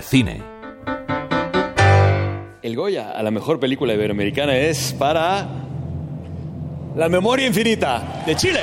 cine. El Goya a la mejor película iberoamericana es para La Memoria Infinita de Chile.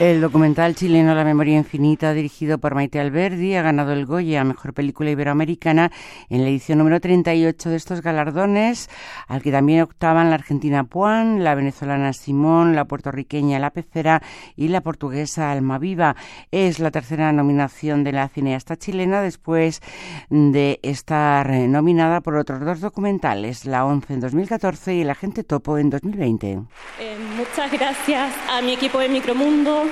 El documental chileno La memoria infinita, dirigido por Maite Alberdi, ha ganado el Goya a Mejor Película Iberoamericana en la edición número 38 de estos galardones, al que también octaban la argentina Puan, la venezolana Simón, la puertorriqueña La Pecera y la portuguesa Almaviva. Es la tercera nominación de la cineasta chilena después de estar nominada por otros dos documentales, La Once en 2014 y El Agente Topo en 2020. Eh, muchas gracias a mi equipo de Micromundo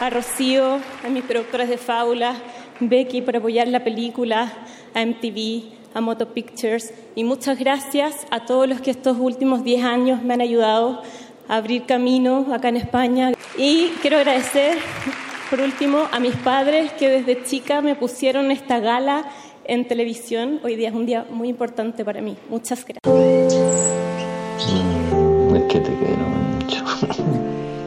a Rocío, a mis productores de Fábula, Becky por apoyar la película, a MTV, a Moto Pictures y muchas gracias a todos los que estos últimos 10 años me han ayudado a abrir camino acá en España. Y quiero agradecer, por último, a mis padres que desde chica me pusieron esta gala en televisión. Hoy día es un día muy importante para mí. Muchas gracias. Mm,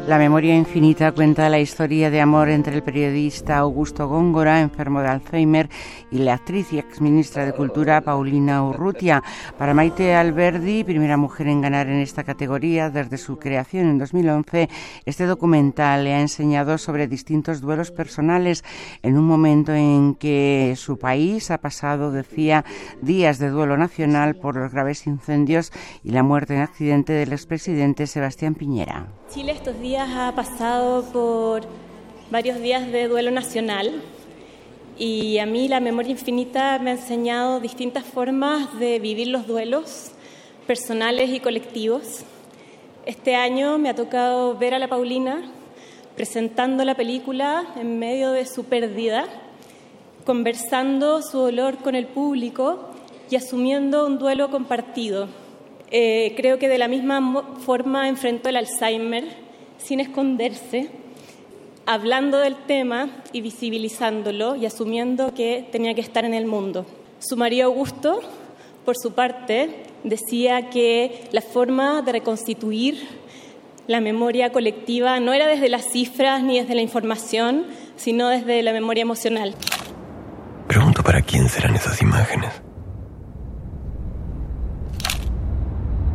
La memoria infinita cuenta la historia de amor entre el periodista Augusto Góngora, enfermo de Alzheimer, y la actriz y exministra de Cultura Paulina Urrutia. Para Maite Alberdi, primera mujer en ganar en esta categoría desde su creación en 2011, este documental le ha enseñado sobre distintos duelos personales en un momento en que su país ha pasado, decía, días de duelo nacional por los graves incendios y la muerte en accidente del expresidente Sebastián Piñera. Chile estos días ha pasado por varios días de duelo nacional y a mí la memoria infinita me ha enseñado distintas formas de vivir los duelos personales y colectivos. Este año me ha tocado ver a la Paulina presentando la película en medio de su pérdida, conversando su dolor con el público y asumiendo un duelo compartido. Eh, creo que de la misma forma enfrentó el Alzheimer sin esconderse, hablando del tema y visibilizándolo y asumiendo que tenía que estar en el mundo. Su marido Augusto, por su parte, decía que la forma de reconstituir la memoria colectiva no era desde las cifras ni desde la información, sino desde la memoria emocional. Pregunto para quién serán esas imágenes.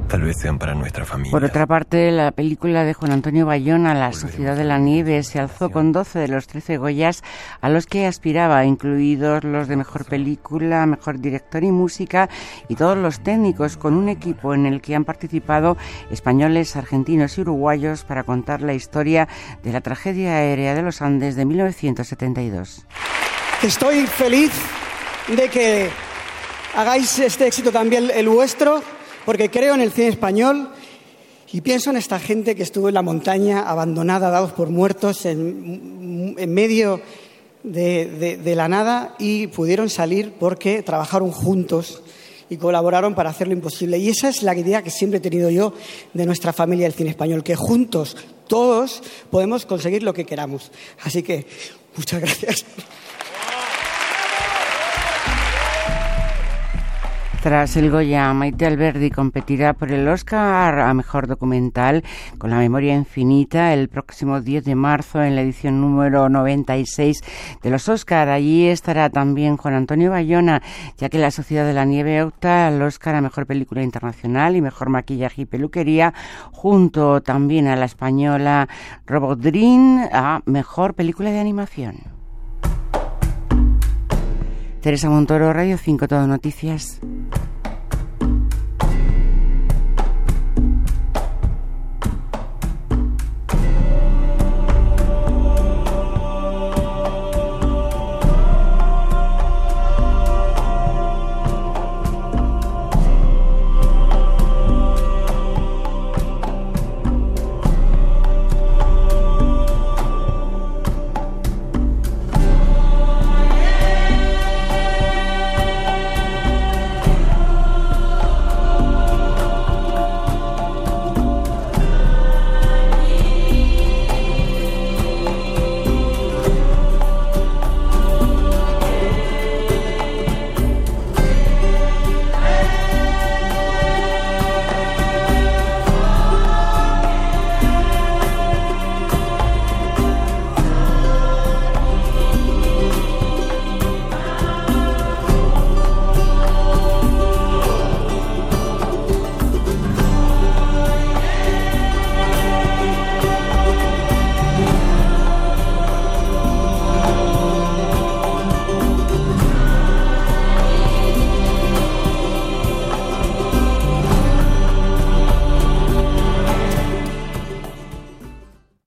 Tal vez sean para nuestra familia. Por otra parte, la película de Juan Antonio Bayona, La Sociedad de la Nieve, se alzó con 12 de los 13 Goyas a los que aspiraba, incluidos los de Mejor Película, Mejor Director y Música y todos los técnicos, con un equipo en el que han participado españoles, argentinos y uruguayos para contar la historia de la tragedia aérea de los Andes de 1972. Estoy feliz de que hagáis este éxito también el vuestro porque creo en el cine español y pienso en esta gente que estuvo en la montaña, abandonada, dados por muertos, en, medio de, de, la nada y pudieron salir porque trabajaron juntos y colaboraron para hacer lo imposible. Y esa es la idea que siempre he tenido yo de nuestra familia del cine español, que juntos, todos, podemos conseguir lo que queramos. Así que, muchas gracias. Tras el Goya, Maite Alberdi competirá por el Oscar a Mejor Documental con la memoria infinita el próximo 10 de marzo en la edición número 96 de los Oscar. Allí estará también Juan Antonio Bayona, ya que la Sociedad de la Nieve opta al Oscar a Mejor Película Internacional y Mejor Maquillaje y Peluquería, junto también a la española Robodrin a Mejor Película de Animación. Teresa Montoro, Radio 5, Todo Noticias.